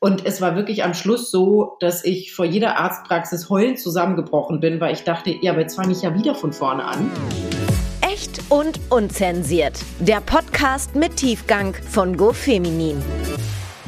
Und es war wirklich am Schluss so, dass ich vor jeder Arztpraxis heulend zusammengebrochen bin, weil ich dachte, ja, aber jetzt fange ich ja wieder von vorne an. Echt und unzensiert. Der Podcast mit Tiefgang von GoFeminin.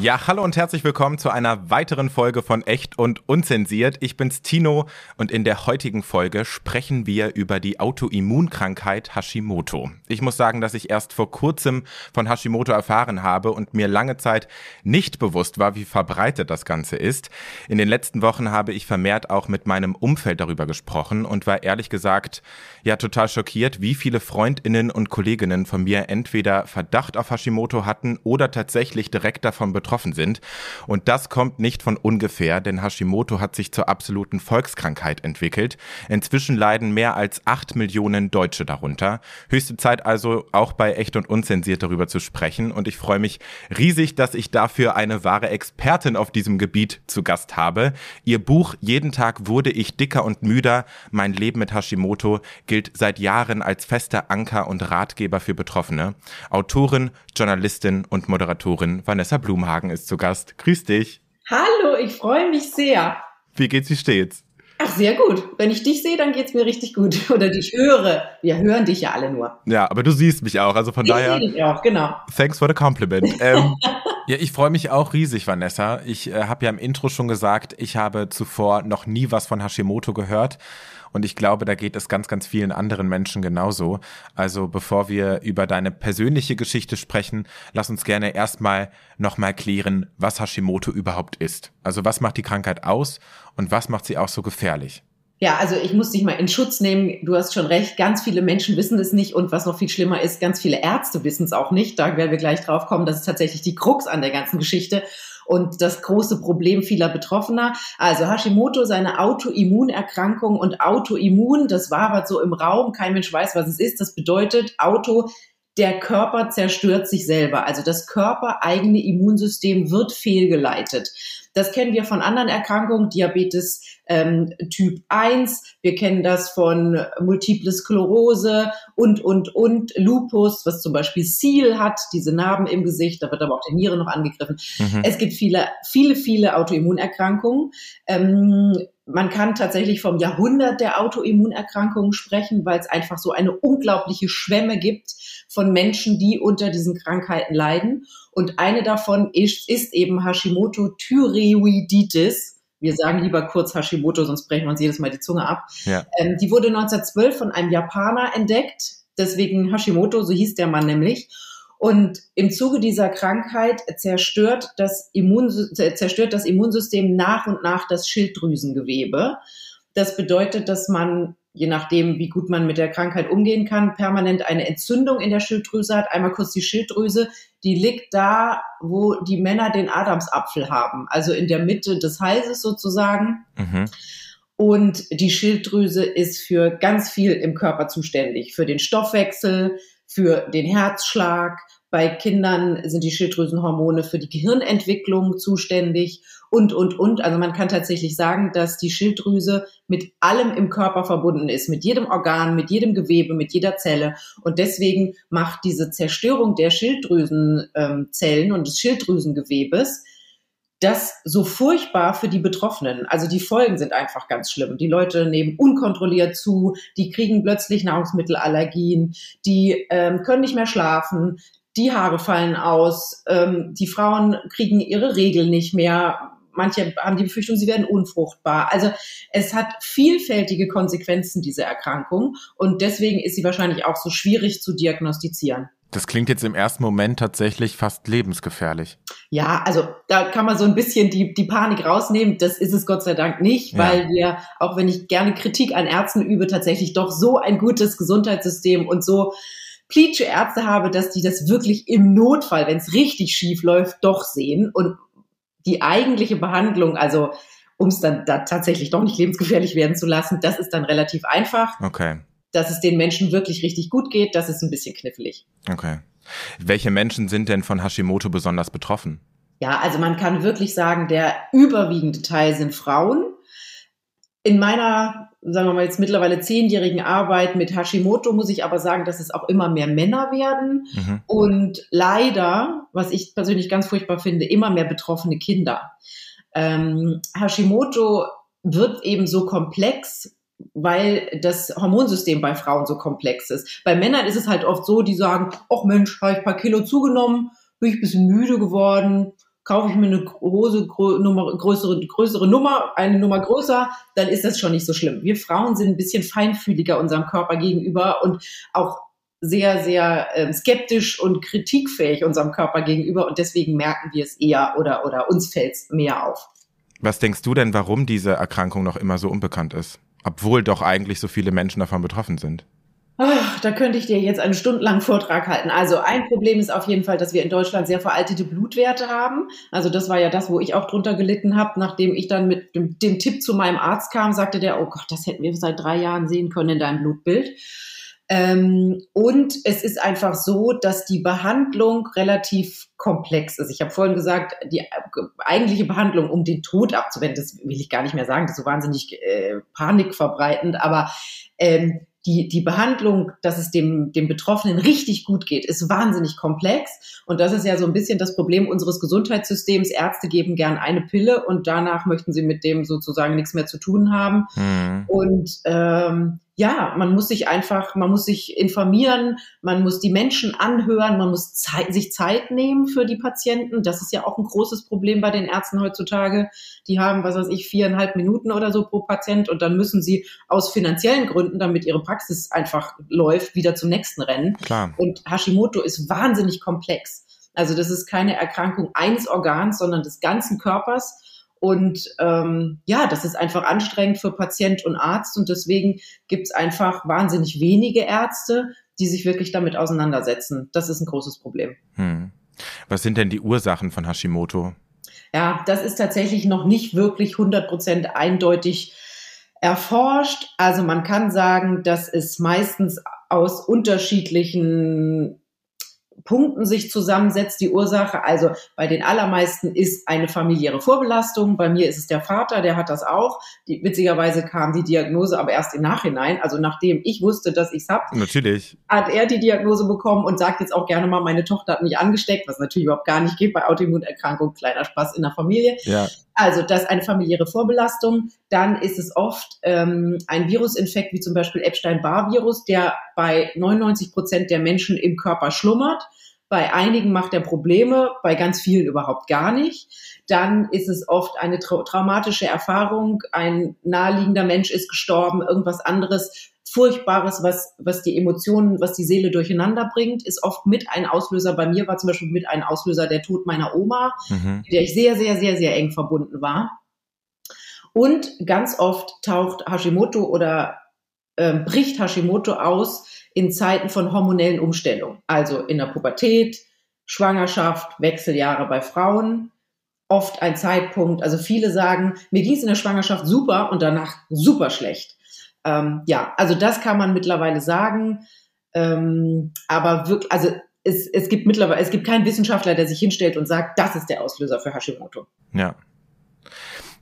Ja, hallo und herzlich willkommen zu einer weiteren Folge von Echt und Unzensiert. Ich bin's Tino und in der heutigen Folge sprechen wir über die Autoimmunkrankheit Hashimoto. Ich muss sagen, dass ich erst vor kurzem von Hashimoto erfahren habe und mir lange Zeit nicht bewusst war, wie verbreitet das Ganze ist. In den letzten Wochen habe ich vermehrt auch mit meinem Umfeld darüber gesprochen und war ehrlich gesagt ja total schockiert, wie viele Freundinnen und Kolleginnen von mir entweder Verdacht auf Hashimoto hatten oder tatsächlich direkt davon betroffen betroffen sind. Und das kommt nicht von ungefähr, denn Hashimoto hat sich zur absoluten Volkskrankheit entwickelt. Inzwischen leiden mehr als acht Millionen Deutsche darunter. Höchste Zeit also auch bei Echt und Unzensiert darüber zu sprechen. Und ich freue mich riesig, dass ich dafür eine wahre Expertin auf diesem Gebiet zu Gast habe. Ihr Buch Jeden Tag wurde ich dicker und müder. Mein Leben mit Hashimoto gilt seit Jahren als fester Anker und Ratgeber für Betroffene. Autorin, Journalistin und Moderatorin Vanessa Blumhagen Hagen ist zu Gast. Grüß dich. Hallo, ich freue mich sehr. Wie geht's, wie steht's? Ach, sehr gut. Wenn ich dich sehe, dann geht's mir richtig gut. Oder dich höre. Wir hören dich ja alle nur. Ja, aber du siehst mich auch. Also von ich daher. Ich sehe dich auch, genau. Thanks for the compliment. ähm, ja, ich freue mich auch riesig, Vanessa. Ich äh, habe ja im Intro schon gesagt, ich habe zuvor noch nie was von Hashimoto gehört. Und ich glaube, da geht es ganz, ganz vielen anderen Menschen genauso. Also bevor wir über deine persönliche Geschichte sprechen, lass uns gerne erstmal nochmal klären, was Hashimoto überhaupt ist. Also was macht die Krankheit aus und was macht sie auch so gefährlich? Ja, also ich muss dich mal in Schutz nehmen. Du hast schon recht, ganz viele Menschen wissen es nicht und was noch viel schlimmer ist, ganz viele Ärzte wissen es auch nicht. Da werden wir gleich drauf kommen. Das ist tatsächlich die Krux an der ganzen Geschichte und das große Problem vieler Betroffener. Also Hashimoto, seine Autoimmunerkrankung und Autoimmun, das war aber so im Raum, kein Mensch weiß, was es ist. Das bedeutet Auto, der Körper zerstört sich selber. Also das körpereigene Immunsystem wird fehlgeleitet. Das kennen wir von anderen Erkrankungen, Diabetes ähm, Typ 1, wir kennen das von Multiple Sklerose und, und, und, Lupus, was zum Beispiel Seal hat, diese Narben im Gesicht, da wird aber auch die Niere noch angegriffen. Mhm. Es gibt viele, viele, viele Autoimmunerkrankungen. Ähm, man kann tatsächlich vom Jahrhundert der Autoimmunerkrankungen sprechen, weil es einfach so eine unglaubliche Schwemme gibt von Menschen, die unter diesen Krankheiten leiden. Und eine davon ist, ist eben Hashimoto-Thyreoiditis. Wir sagen lieber kurz Hashimoto, sonst brechen wir uns jedes Mal die Zunge ab. Ja. Ähm, die wurde 1912 von einem Japaner entdeckt. Deswegen Hashimoto, so hieß der Mann nämlich. Und im Zuge dieser Krankheit zerstört das, Immun, zerstört das Immunsystem nach und nach das Schilddrüsengewebe. Das bedeutet, dass man je nachdem, wie gut man mit der Krankheit umgehen kann, permanent eine Entzündung in der Schilddrüse hat. Einmal kurz die Schilddrüse, die liegt da, wo die Männer den Adamsapfel haben, also in der Mitte des Halses sozusagen. Mhm. Und die Schilddrüse ist für ganz viel im Körper zuständig, für den Stoffwechsel, für den Herzschlag. Bei Kindern sind die Schilddrüsenhormone für die Gehirnentwicklung zuständig und, und, und. Also man kann tatsächlich sagen, dass die Schilddrüse mit allem im Körper verbunden ist, mit jedem Organ, mit jedem Gewebe, mit jeder Zelle. Und deswegen macht diese Zerstörung der Schilddrüsenzellen ähm, und des Schilddrüsengewebes das so furchtbar für die Betroffenen. Also die Folgen sind einfach ganz schlimm. Die Leute nehmen unkontrolliert zu, die kriegen plötzlich Nahrungsmittelallergien, die ähm, können nicht mehr schlafen, die Haare fallen aus, ähm, die Frauen kriegen ihre Regeln nicht mehr, manche haben die Befürchtung, sie werden unfruchtbar. Also es hat vielfältige Konsequenzen, diese Erkrankung. Und deswegen ist sie wahrscheinlich auch so schwierig zu diagnostizieren. Das klingt jetzt im ersten Moment tatsächlich fast lebensgefährlich. Ja, also da kann man so ein bisschen die, die Panik rausnehmen. Das ist es Gott sei Dank nicht, weil wir, auch wenn ich gerne Kritik an Ärzten übe, tatsächlich doch so ein gutes Gesundheitssystem und so pleatsche Ärzte habe, dass die das wirklich im Notfall, wenn es richtig schief läuft, doch sehen und die eigentliche Behandlung, also um es dann da tatsächlich doch nicht lebensgefährlich werden zu lassen, das ist dann relativ einfach. Okay. Dass es den Menschen wirklich richtig gut geht, das ist ein bisschen knifflig. Okay. Welche Menschen sind denn von Hashimoto besonders betroffen? Ja, also man kann wirklich sagen, der überwiegende Teil sind Frauen. In meiner sagen wir mal jetzt mittlerweile zehnjährigen Arbeit mit Hashimoto muss ich aber sagen, dass es auch immer mehr Männer werden mhm. und leider, was ich persönlich ganz furchtbar finde, immer mehr betroffene Kinder. Ähm, Hashimoto wird eben so komplex, weil das Hormonsystem bei Frauen so komplex ist. Bei Männern ist es halt oft so, die sagen, ach Mensch, habe ich ein paar Kilo zugenommen, bin ich ein bisschen müde geworden, kaufe ich mir eine Hose, Nummer, größere, größere Nummer, eine Nummer größer, dann ist das schon nicht so schlimm. Wir Frauen sind ein bisschen feinfühliger unserem Körper gegenüber und auch sehr, sehr äh, skeptisch und kritikfähig unserem Körper gegenüber und deswegen merken wir es eher oder, oder uns fällt es mehr auf. Was denkst du denn, warum diese Erkrankung noch immer so unbekannt ist? Obwohl doch eigentlich so viele Menschen davon betroffen sind. Ach, da könnte ich dir jetzt einen stundenlangen Vortrag halten. Also ein Problem ist auf jeden Fall, dass wir in Deutschland sehr veraltete Blutwerte haben. Also das war ja das, wo ich auch drunter gelitten habe, nachdem ich dann mit dem, dem Tipp zu meinem Arzt kam, sagte der, oh Gott, das hätten wir seit drei Jahren sehen können in deinem Blutbild. Ähm, und es ist einfach so, dass die Behandlung relativ komplex ist. Ich habe vorhin gesagt, die eigentliche Behandlung, um den Tod abzuwenden, das will ich gar nicht mehr sagen, das ist so wahnsinnig äh, panikverbreitend, aber ähm, die, die Behandlung, dass es dem, dem Betroffenen richtig gut geht, ist wahnsinnig komplex. Und das ist ja so ein bisschen das Problem unseres Gesundheitssystems. Ärzte geben gern eine Pille und danach möchten sie mit dem sozusagen nichts mehr zu tun haben. Mhm. Und ähm, ja, man muss sich einfach, man muss sich informieren, man muss die Menschen anhören, man muss Zeit, sich Zeit nehmen für die Patienten. Das ist ja auch ein großes Problem bei den Ärzten heutzutage. Die haben, was weiß ich, viereinhalb Minuten oder so pro Patient und dann müssen sie aus finanziellen Gründen, damit ihre Praxis einfach läuft, wieder zum nächsten rennen. Klar. Und Hashimoto ist wahnsinnig komplex. Also das ist keine Erkrankung eines Organs, sondern des ganzen Körpers. Und ähm, ja, das ist einfach anstrengend für Patient und Arzt und deswegen gibt es einfach wahnsinnig wenige Ärzte, die sich wirklich damit auseinandersetzen. Das ist ein großes Problem. Hm. Was sind denn die Ursachen von Hashimoto? Ja, das ist tatsächlich noch nicht wirklich 100 Prozent eindeutig erforscht. Also man kann sagen, dass es meistens aus unterschiedlichen Punkten sich zusammensetzt, die Ursache. Also bei den allermeisten ist eine familiäre Vorbelastung. Bei mir ist es der Vater, der hat das auch. Die, witzigerweise kam die Diagnose aber erst im Nachhinein. Also nachdem ich wusste, dass ich es habe, natürlich hat er die Diagnose bekommen und sagt jetzt auch gerne mal, meine Tochter hat mich angesteckt, was natürlich überhaupt gar nicht geht bei Autoimmunerkrankungen. Kleiner Spaß in der Familie. Ja. Also das ist eine familiäre Vorbelastung. Dann ist es oft ähm, ein Virusinfekt wie zum Beispiel Epstein-Barr-Virus, der bei 99 Prozent der Menschen im Körper schlummert. Bei einigen macht er Probleme, bei ganz vielen überhaupt gar nicht. Dann ist es oft eine tra traumatische Erfahrung. Ein naheliegender Mensch ist gestorben, irgendwas anderes Furchtbares, was, was die Emotionen, was die Seele durcheinander bringt, ist oft mit ein Auslöser. Bei mir war zum Beispiel mit ein Auslöser der Tod meiner Oma, mhm. der ich sehr, sehr, sehr, sehr eng verbunden war. Und ganz oft taucht Hashimoto oder äh, bricht Hashimoto aus in Zeiten von hormonellen Umstellungen, also in der Pubertät, Schwangerschaft, Wechseljahre bei Frauen. Oft ein Zeitpunkt, also viele sagen, mir ging es in der Schwangerschaft super und danach super schlecht. Ähm, ja, also das kann man mittlerweile sagen. Ähm, aber wirklich, also es, es gibt mittlerweile, es gibt keinen Wissenschaftler, der sich hinstellt und sagt, das ist der Auslöser für Hashimoto. Ja.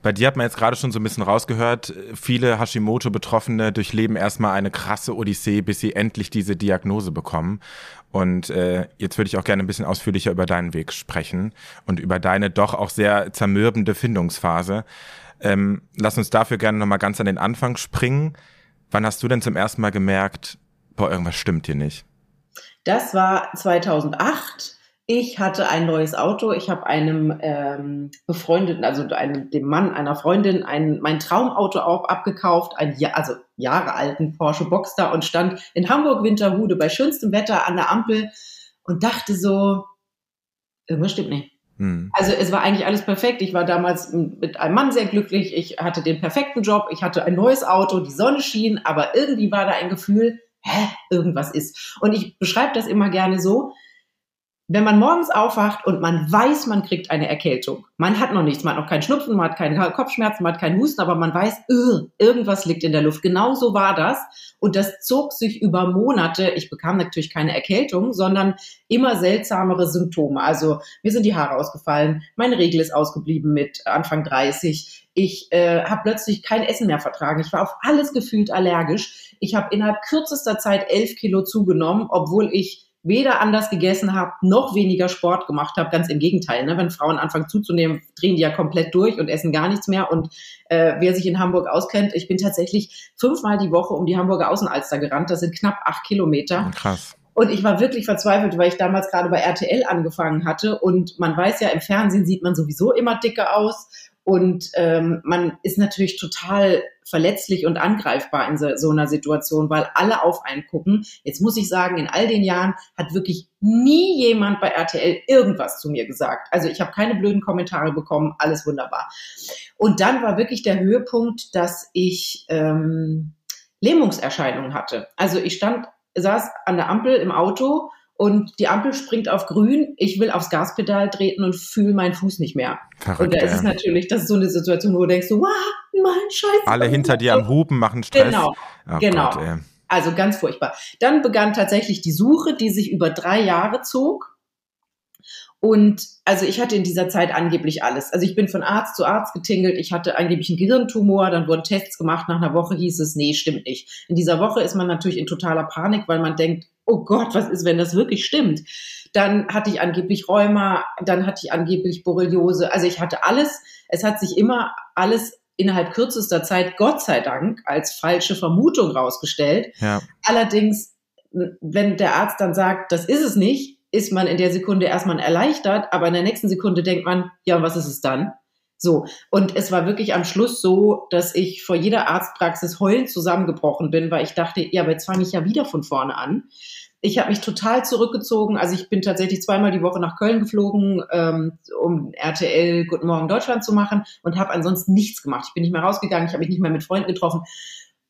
Bei dir hat man jetzt gerade schon so ein bisschen rausgehört, viele Hashimoto-Betroffene durchleben erstmal eine krasse Odyssee, bis sie endlich diese Diagnose bekommen. Und äh, jetzt würde ich auch gerne ein bisschen ausführlicher über deinen Weg sprechen und über deine doch auch sehr zermürbende Findungsphase. Ähm, lass uns dafür gerne nochmal ganz an den Anfang springen. Wann hast du denn zum ersten Mal gemerkt, boah, irgendwas stimmt hier nicht? Das war 2008. Ich hatte ein neues Auto. Ich habe einem ähm, befreundeten, also einem, dem Mann einer Freundin, ein, mein Traumauto auch abgekauft, ein also Jahre alten Porsche Boxster und stand in Hamburg Winterhude bei schönstem Wetter an der Ampel und dachte so, irgendwas stimmt nicht. Hm. Also es war eigentlich alles perfekt. Ich war damals mit einem Mann sehr glücklich. Ich hatte den perfekten Job. Ich hatte ein neues Auto. Die Sonne schien. Aber irgendwie war da ein Gefühl, hä, irgendwas ist. Und ich beschreibe das immer gerne so. Wenn man morgens aufwacht und man weiß, man kriegt eine Erkältung. Man hat noch nichts, man hat noch keinen Schnupfen, man hat keine Kopfschmerzen, man hat keinen Husten, aber man weiß, irgendwas liegt in der Luft. Genau so war das. Und das zog sich über Monate. Ich bekam natürlich keine Erkältung, sondern immer seltsamere Symptome. Also mir sind die Haare ausgefallen, meine Regel ist ausgeblieben mit Anfang 30. Ich äh, habe plötzlich kein Essen mehr vertragen. Ich war auf alles gefühlt allergisch. Ich habe innerhalb kürzester Zeit elf Kilo zugenommen, obwohl ich weder anders gegessen habe, noch weniger Sport gemacht habe. Ganz im Gegenteil. Ne? Wenn Frauen anfangen zuzunehmen, drehen die ja komplett durch und essen gar nichts mehr. Und äh, wer sich in Hamburg auskennt, ich bin tatsächlich fünfmal die Woche um die Hamburger Außenalster gerannt. Das sind knapp acht Kilometer. Krass. Und ich war wirklich verzweifelt, weil ich damals gerade bei RTL angefangen hatte. Und man weiß ja, im Fernsehen sieht man sowieso immer dicke aus. Und ähm, man ist natürlich total verletzlich und angreifbar in so, so, einer Situation, weil alle auf einen gucken. Jetzt muss ich sagen, in all den Jahren hat wirklich nie jemand bei RTL irgendwas zu mir gesagt. Also ich habe keine blöden Kommentare bekommen, alles wunderbar. Und dann war wirklich der Höhepunkt, dass ich ähm, Lähmungserscheinungen hatte. Also ich stand, saß an der Ampel im Auto und die Ampel springt auf grün, ich will aufs Gaspedal treten und fühle meinen Fuß nicht mehr. Verrückt, und da ist es natürlich, das ist so eine Situation, wo du denkst, wow, mein Scheiße. Alle hinter dir am Hupen machen Stress. Genau, oh genau. Gott, also ganz furchtbar. Dann begann tatsächlich die Suche, die sich über drei Jahre zog. Und also ich hatte in dieser Zeit angeblich alles. Also ich bin von Arzt zu Arzt getingelt. Ich hatte angeblich einen Gehirntumor. Dann wurden Tests gemacht. Nach einer Woche hieß es, nee, stimmt nicht. In dieser Woche ist man natürlich in totaler Panik, weil man denkt, oh Gott, was ist, wenn das wirklich stimmt? Dann hatte ich angeblich Rheuma. Dann hatte ich angeblich Borreliose. Also ich hatte alles. Es hat sich immer alles innerhalb kürzester Zeit, Gott sei Dank, als falsche Vermutung rausgestellt. Ja. Allerdings, wenn der Arzt dann sagt, das ist es nicht, ist man in der Sekunde erstmal erleichtert, aber in der nächsten Sekunde denkt man, ja, was ist es dann? So. Und es war wirklich am Schluss so, dass ich vor jeder Arztpraxis heulend zusammengebrochen bin, weil ich dachte, ja, aber jetzt fange ich ja wieder von vorne an. Ich habe mich total zurückgezogen. Also ich bin tatsächlich zweimal die Woche nach Köln geflogen, ähm, um RTL Guten Morgen Deutschland zu machen und habe ansonsten nichts gemacht. Ich bin nicht mehr rausgegangen, ich habe mich nicht mehr mit Freunden getroffen,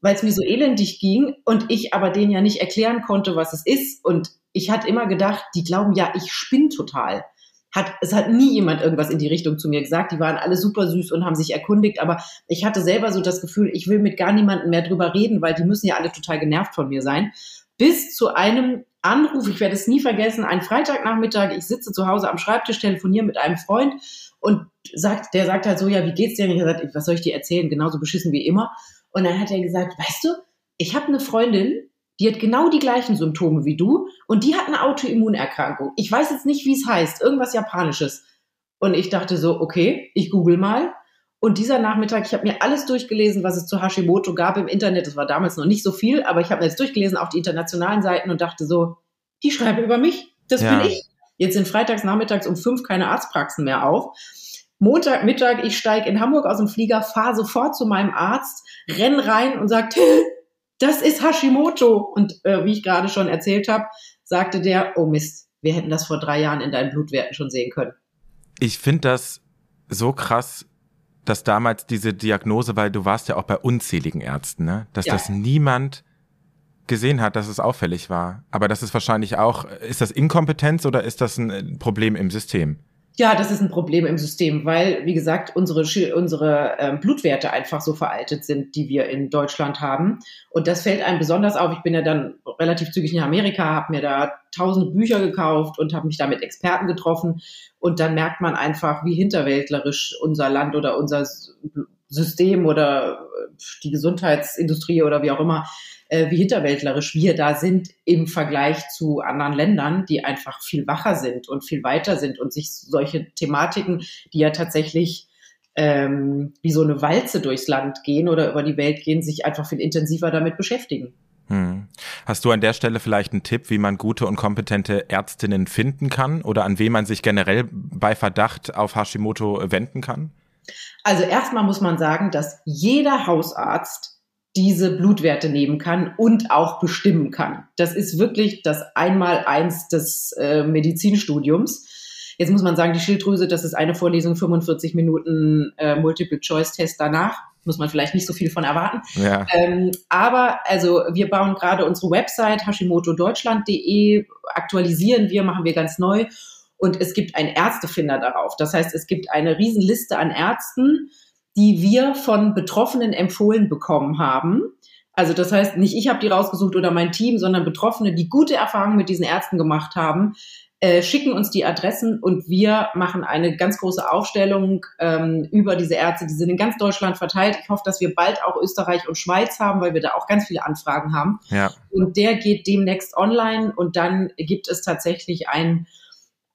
weil es mir so elendig ging und ich aber denen ja nicht erklären konnte, was es ist. Und ich hatte immer gedacht, die glauben ja, ich spinne total. Hat, es hat nie jemand irgendwas in die Richtung zu mir gesagt. Die waren alle super süß und haben sich erkundigt, aber ich hatte selber so das Gefühl, ich will mit gar niemandem mehr drüber reden, weil die müssen ja alle total genervt von mir sein. Bis zu einem Anruf, ich werde es nie vergessen, ein Freitagnachmittag, ich sitze zu Hause am Schreibtisch, telefoniere mit einem Freund und sagt, der sagt halt so, ja, wie geht's dir? Und ich gesagt, was soll ich dir erzählen? Genauso beschissen wie immer. Und dann hat er gesagt, weißt du, ich habe eine Freundin, die hat genau die gleichen Symptome wie du und die hat eine Autoimmunerkrankung. Ich weiß jetzt nicht, wie es heißt, irgendwas Japanisches. Und ich dachte so, okay, ich google mal. Und dieser Nachmittag, ich habe mir alles durchgelesen, was es zu Hashimoto gab im Internet. Das war damals noch nicht so viel, aber ich habe mir jetzt durchgelesen, auch die internationalen Seiten und dachte so, die schreiben über mich. Das ja. bin ich. Jetzt sind freitags nachmittags um fünf keine Arztpraxen mehr auf. Montagmittag, ich steige in Hamburg aus dem Flieger, fahre sofort zu meinem Arzt, renn rein und sage, das ist Hashimoto. Und äh, wie ich gerade schon erzählt habe, sagte der, oh Mist, wir hätten das vor drei Jahren in deinen Blutwerten schon sehen können. Ich finde das so krass, dass damals diese Diagnose, weil du warst ja auch bei unzähligen Ärzten, ne? dass ja. das niemand gesehen hat, dass es auffällig war. Aber das ist wahrscheinlich auch, ist das Inkompetenz oder ist das ein Problem im System? Ja, das ist ein Problem im System, weil, wie gesagt, unsere, unsere ähm, Blutwerte einfach so veraltet sind, die wir in Deutschland haben. Und das fällt einem besonders auf. Ich bin ja dann relativ zügig in Amerika, habe mir da tausende Bücher gekauft und habe mich da mit Experten getroffen. Und dann merkt man einfach, wie hinterwäldlerisch unser Land oder unser System oder die Gesundheitsindustrie oder wie auch immer äh, wie hinterwäldlerisch wir da sind im Vergleich zu anderen Ländern, die einfach viel wacher sind und viel weiter sind und sich solche Thematiken, die ja tatsächlich ähm, wie so eine Walze durchs Land gehen oder über die Welt gehen, sich einfach viel intensiver damit beschäftigen. Hm. Hast du an der Stelle vielleicht einen Tipp, wie man gute und kompetente Ärztinnen finden kann oder an wen man sich generell bei Verdacht auf Hashimoto wenden kann? Also erstmal muss man sagen, dass jeder Hausarzt diese Blutwerte nehmen kann und auch bestimmen kann. Das ist wirklich das Einmaleins des äh, Medizinstudiums. Jetzt muss man sagen, die Schilddrüse, das ist eine Vorlesung, 45 Minuten äh, Multiple-Choice-Test danach. Muss man vielleicht nicht so viel von erwarten. Ja. Ähm, aber also wir bauen gerade unsere Website hashimotodeutschland.de, aktualisieren wir, machen wir ganz neu. Und es gibt einen Ärztefinder darauf. Das heißt, es gibt eine Riesenliste an Ärzten, die wir von Betroffenen empfohlen bekommen haben. Also das heißt, nicht ich habe die rausgesucht oder mein Team, sondern Betroffene, die gute Erfahrungen mit diesen Ärzten gemacht haben, äh, schicken uns die Adressen und wir machen eine ganz große Aufstellung ähm, über diese Ärzte. Die sind in ganz Deutschland verteilt. Ich hoffe, dass wir bald auch Österreich und Schweiz haben, weil wir da auch ganz viele Anfragen haben. Ja. Und der geht demnächst online und dann gibt es tatsächlich ein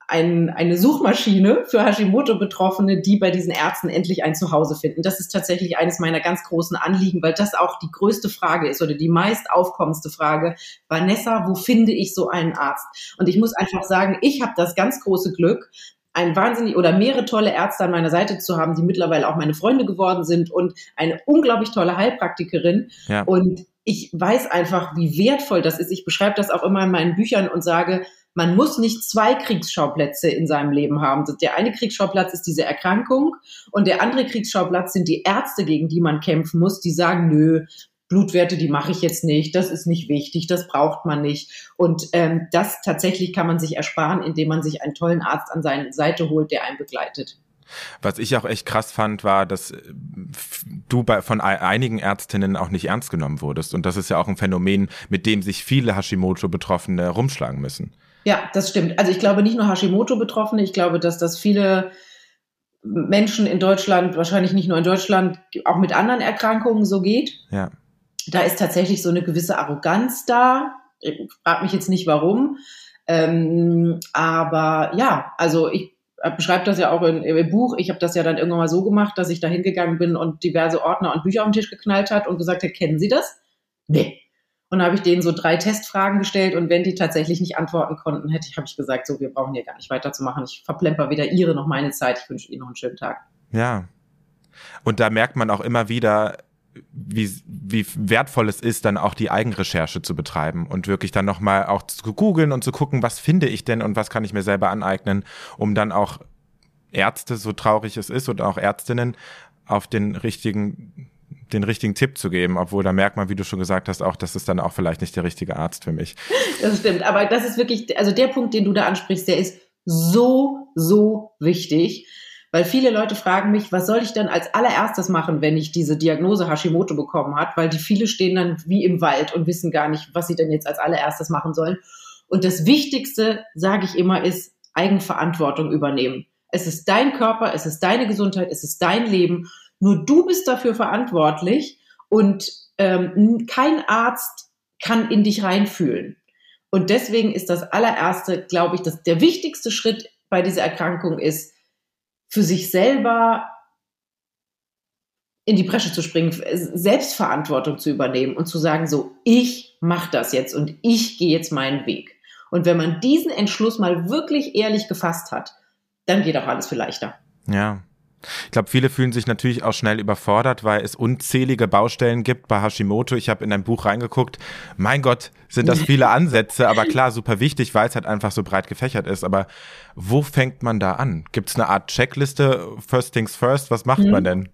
ein, eine Suchmaschine für Hashimoto-Betroffene, die bei diesen Ärzten endlich ein Zuhause finden. Das ist tatsächlich eines meiner ganz großen Anliegen, weil das auch die größte Frage ist oder die meist aufkommendste Frage. Vanessa, wo finde ich so einen Arzt? Und ich muss einfach sagen, ich habe das ganz große Glück, ein wahnsinnig oder mehrere tolle Ärzte an meiner Seite zu haben, die mittlerweile auch meine Freunde geworden sind und eine unglaublich tolle Heilpraktikerin. Ja. Und ich weiß einfach, wie wertvoll das ist. Ich beschreibe das auch immer in meinen Büchern und sage, man muss nicht zwei Kriegsschauplätze in seinem Leben haben. Der eine Kriegsschauplatz ist diese Erkrankung und der andere Kriegsschauplatz sind die Ärzte, gegen die man kämpfen muss, die sagen, nö, Blutwerte, die mache ich jetzt nicht, das ist nicht wichtig, das braucht man nicht. Und ähm, das tatsächlich kann man sich ersparen, indem man sich einen tollen Arzt an seine Seite holt, der einen begleitet. Was ich auch echt krass fand, war, dass äh, du bei, von einigen Ärztinnen auch nicht ernst genommen wurdest. Und das ist ja auch ein Phänomen, mit dem sich viele Hashimoto-Betroffene rumschlagen müssen. Ja, das stimmt. Also ich glaube nicht nur Hashimoto-Betroffene, ich glaube, dass das viele Menschen in Deutschland, wahrscheinlich nicht nur in Deutschland, auch mit anderen Erkrankungen so geht. Ja. Da ist tatsächlich so eine gewisse Arroganz da. Ich frage mich jetzt nicht warum. Ähm, aber ja, also ich beschreibe das ja auch in, im Buch. Ich habe das ja dann irgendwann mal so gemacht, dass ich da hingegangen bin und diverse Ordner und Bücher auf den Tisch geknallt hat und gesagt hat, kennen Sie das? Nee. Und habe ich denen so drei Testfragen gestellt und wenn die tatsächlich nicht antworten konnten, hätte ich, habe ich gesagt, so, wir brauchen hier gar nicht weiterzumachen. Ich verplemper weder ihre noch meine Zeit. Ich wünsche Ihnen noch einen schönen Tag. Ja. Und da merkt man auch immer wieder, wie, wie wertvoll es ist, dann auch die Eigenrecherche zu betreiben und wirklich dann nochmal auch zu googeln und zu gucken, was finde ich denn und was kann ich mir selber aneignen, um dann auch Ärzte, so traurig es ist, und auch Ärztinnen auf den richtigen den richtigen Tipp zu geben, obwohl da merkt man, wie du schon gesagt hast, auch, das ist dann auch vielleicht nicht der richtige Arzt für mich. Das stimmt, aber das ist wirklich, also der Punkt, den du da ansprichst, der ist so, so wichtig, weil viele Leute fragen mich, was soll ich denn als allererstes machen, wenn ich diese Diagnose Hashimoto bekommen hat, weil die viele stehen dann wie im Wald und wissen gar nicht, was sie denn jetzt als allererstes machen sollen. Und das Wichtigste, sage ich immer, ist Eigenverantwortung übernehmen. Es ist dein Körper, es ist deine Gesundheit, es ist dein Leben nur du bist dafür verantwortlich und ähm, kein Arzt kann in dich reinfühlen. Und deswegen ist das allererste, glaube ich, dass der wichtigste Schritt bei dieser Erkrankung ist, für sich selber in die Bresche zu springen, Selbstverantwortung zu übernehmen und zu sagen, so, ich mache das jetzt und ich gehe jetzt meinen Weg. Und wenn man diesen Entschluss mal wirklich ehrlich gefasst hat, dann geht auch alles viel leichter. Ja, ich glaube, viele fühlen sich natürlich auch schnell überfordert, weil es unzählige Baustellen gibt bei Hashimoto. Ich habe in dein Buch reingeguckt. Mein Gott, sind das viele Ansätze, aber klar, super wichtig, weil es halt einfach so breit gefächert ist. Aber wo fängt man da an? Gibt es eine Art Checkliste? First things first, was macht mhm. man denn?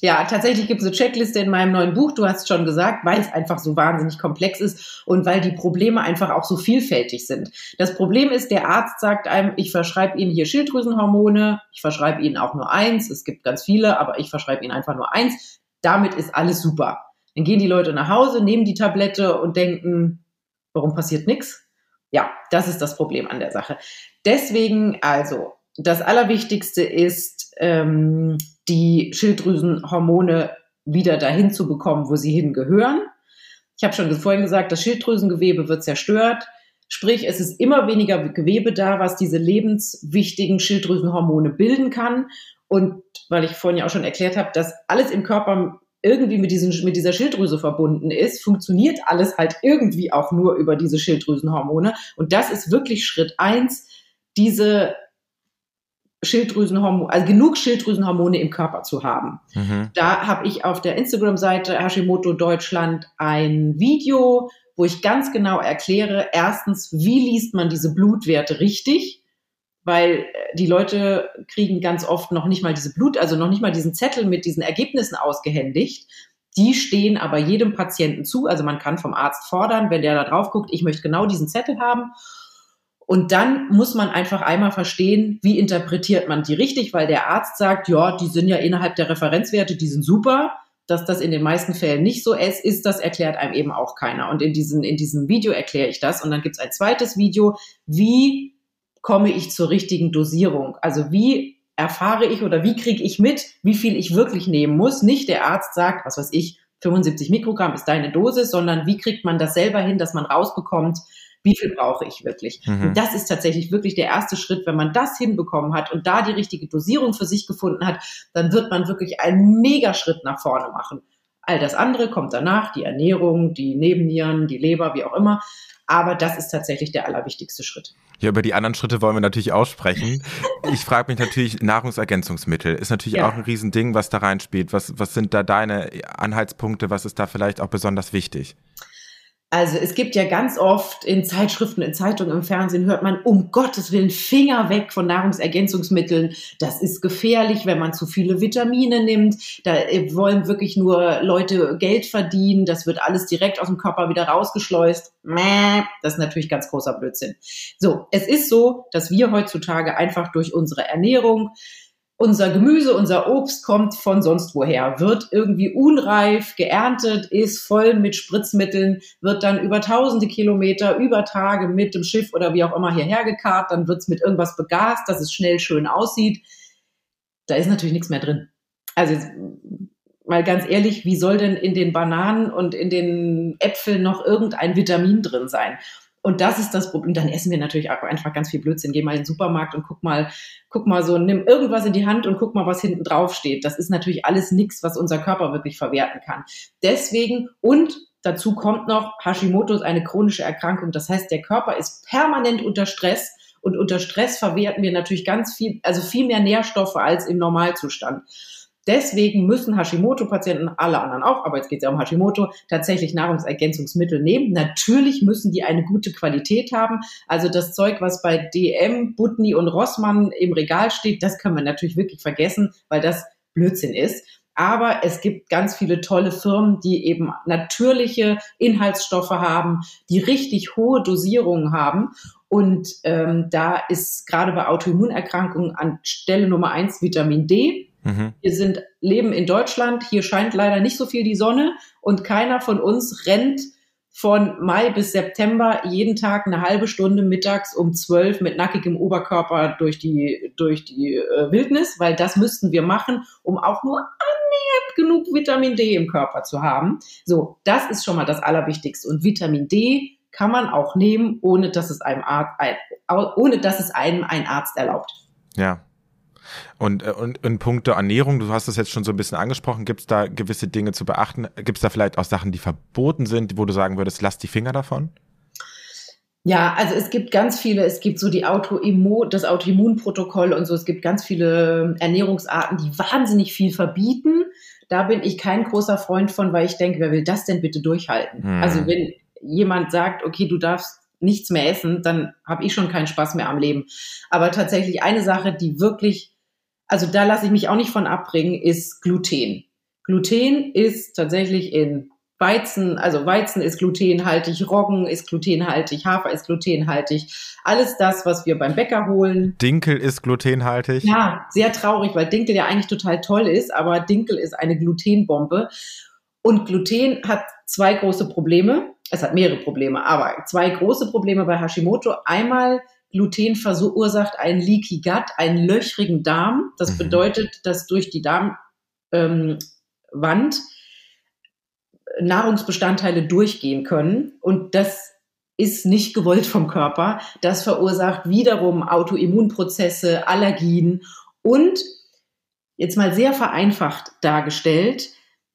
Ja, tatsächlich gibt es eine Checkliste in meinem neuen Buch, du hast schon gesagt, weil es einfach so wahnsinnig komplex ist und weil die Probleme einfach auch so vielfältig sind. Das Problem ist, der Arzt sagt einem, ich verschreibe Ihnen hier Schilddrüsenhormone, ich verschreibe Ihnen auch nur eins, es gibt ganz viele, aber ich verschreibe Ihnen einfach nur eins. Damit ist alles super. Dann gehen die Leute nach Hause, nehmen die Tablette und denken, warum passiert nichts? Ja, das ist das Problem an der Sache. Deswegen also, das Allerwichtigste ist, ähm, die Schilddrüsenhormone wieder dahin zu bekommen, wo sie hingehören. Ich habe schon vorhin gesagt, das Schilddrüsengewebe wird zerstört. Sprich, es ist immer weniger Gewebe da, was diese lebenswichtigen Schilddrüsenhormone bilden kann. Und weil ich vorhin ja auch schon erklärt habe, dass alles im Körper irgendwie mit, diesen, mit dieser Schilddrüse verbunden ist, funktioniert alles halt irgendwie auch nur über diese Schilddrüsenhormone. Und das ist wirklich Schritt eins, diese Schilddrüsenhormone, also genug Schilddrüsenhormone im Körper zu haben. Mhm. Da habe ich auf der Instagram-Seite Hashimoto Deutschland ein Video, wo ich ganz genau erkläre, erstens, wie liest man diese Blutwerte richtig? weil äh, die Leute kriegen ganz oft noch nicht mal diese Blut, also noch nicht mal diesen Zettel mit diesen Ergebnissen ausgehändigt. Die stehen aber jedem Patienten zu. Also man kann vom Arzt fordern, wenn der da drauf guckt, ich möchte genau diesen Zettel haben. Und dann muss man einfach einmal verstehen, wie interpretiert man die richtig, weil der Arzt sagt, ja, die sind ja innerhalb der Referenzwerte, die sind super. Dass das in den meisten Fällen nicht so ist, das erklärt einem eben auch keiner. Und in, diesen, in diesem Video erkläre ich das. Und dann gibt es ein zweites Video, wie komme ich zur richtigen Dosierung? Also wie erfahre ich oder wie kriege ich mit, wie viel ich wirklich nehmen muss? Nicht der Arzt sagt, was weiß ich, 75 Mikrogramm ist deine Dosis, sondern wie kriegt man das selber hin, dass man rausbekommt, wie viel brauche ich wirklich? Mhm. Und das ist tatsächlich wirklich der erste Schritt. Wenn man das hinbekommen hat und da die richtige Dosierung für sich gefunden hat, dann wird man wirklich einen Megaschritt nach vorne machen. All das andere kommt danach, die Ernährung, die Nebennieren, die Leber, wie auch immer. Aber das ist tatsächlich der allerwichtigste Schritt. Ja, über die anderen Schritte wollen wir natürlich auch sprechen. Ich frage mich natürlich, Nahrungsergänzungsmittel ist natürlich ja. auch ein Riesending, was da reinspielt. Was, was sind da deine Anhaltspunkte? Was ist da vielleicht auch besonders wichtig? Also es gibt ja ganz oft in Zeitschriften, in Zeitungen, im Fernsehen hört man, um Gottes Willen, Finger weg von Nahrungsergänzungsmitteln. Das ist gefährlich, wenn man zu viele Vitamine nimmt. Da äh, wollen wirklich nur Leute Geld verdienen. Das wird alles direkt aus dem Körper wieder rausgeschleust. Das ist natürlich ganz großer Blödsinn. So, es ist so, dass wir heutzutage einfach durch unsere Ernährung unser Gemüse, unser Obst kommt von sonst woher, wird irgendwie unreif geerntet, ist voll mit Spritzmitteln, wird dann über tausende Kilometer, über Tage mit dem Schiff oder wie auch immer hierher gekarrt, dann wird es mit irgendwas begast, dass es schnell schön aussieht. Da ist natürlich nichts mehr drin. Also mal ganz ehrlich, wie soll denn in den Bananen und in den Äpfeln noch irgendein Vitamin drin sein? Und das ist das Problem. Dann essen wir natürlich einfach ganz viel Blödsinn. Geh mal in den Supermarkt und guck mal, guck mal so, nimm irgendwas in die Hand und guck mal, was hinten drauf steht. Das ist natürlich alles nichts, was unser Körper wirklich verwerten kann. Deswegen und dazu kommt noch, Hashimoto ist eine chronische Erkrankung. Das heißt, der Körper ist permanent unter Stress und unter Stress verwerten wir natürlich ganz viel, also viel mehr Nährstoffe als im Normalzustand. Deswegen müssen Hashimoto-Patienten, alle anderen auch, aber jetzt geht es ja um Hashimoto, tatsächlich Nahrungsergänzungsmittel nehmen. Natürlich müssen die eine gute Qualität haben. Also das Zeug, was bei DM, Butni und Rossmann im Regal steht, das können wir natürlich wirklich vergessen, weil das Blödsinn ist. Aber es gibt ganz viele tolle Firmen, die eben natürliche Inhaltsstoffe haben, die richtig hohe Dosierungen haben. Und ähm, da ist gerade bei Autoimmunerkrankungen an Stelle Nummer eins Vitamin D. Mhm. Wir sind, leben in Deutschland, hier scheint leider nicht so viel die Sonne und keiner von uns rennt von Mai bis September jeden Tag eine halbe Stunde mittags um zwölf mit nackigem Oberkörper durch die, durch die äh, Wildnis, weil das müssten wir machen, um auch nur annähernd genug Vitamin D im Körper zu haben. So, das ist schon mal das Allerwichtigste. Und Vitamin D kann man auch nehmen, ohne dass es einem Arzt, ohne dass es einem ein Arzt erlaubt. Ja, und, äh, und in puncto Ernährung, du hast das jetzt schon so ein bisschen angesprochen, gibt es da gewisse Dinge zu beachten? Gibt es da vielleicht auch Sachen, die verboten sind, wo du sagen würdest, lass die Finger davon? Ja, also es gibt ganz viele, es gibt so die Autoimmun, das Autoimmunprotokoll und so, es gibt ganz viele Ernährungsarten, die wahnsinnig viel verbieten. Da bin ich kein großer Freund von, weil ich denke, wer will das denn bitte durchhalten? Hm. Also wenn jemand sagt, okay, du darfst nichts mehr essen, dann habe ich schon keinen Spaß mehr am Leben. Aber tatsächlich eine Sache, die wirklich also da lasse ich mich auch nicht von abbringen, ist Gluten. Gluten ist tatsächlich in Weizen, also Weizen ist glutenhaltig, Roggen ist glutenhaltig, Hafer ist glutenhaltig. Alles das, was wir beim Bäcker holen. Dinkel ist glutenhaltig. Ja, sehr traurig, weil Dinkel ja eigentlich total toll ist, aber Dinkel ist eine Glutenbombe. Und Gluten hat zwei große Probleme. Es hat mehrere Probleme, aber zwei große Probleme bei Hashimoto. Einmal Gluten verursacht einen Leaky Gut, einen löchrigen Darm. Das mhm. bedeutet, dass durch die Darmwand ähm, Nahrungsbestandteile durchgehen können und das ist nicht gewollt vom Körper. Das verursacht wiederum Autoimmunprozesse, Allergien und jetzt mal sehr vereinfacht dargestellt,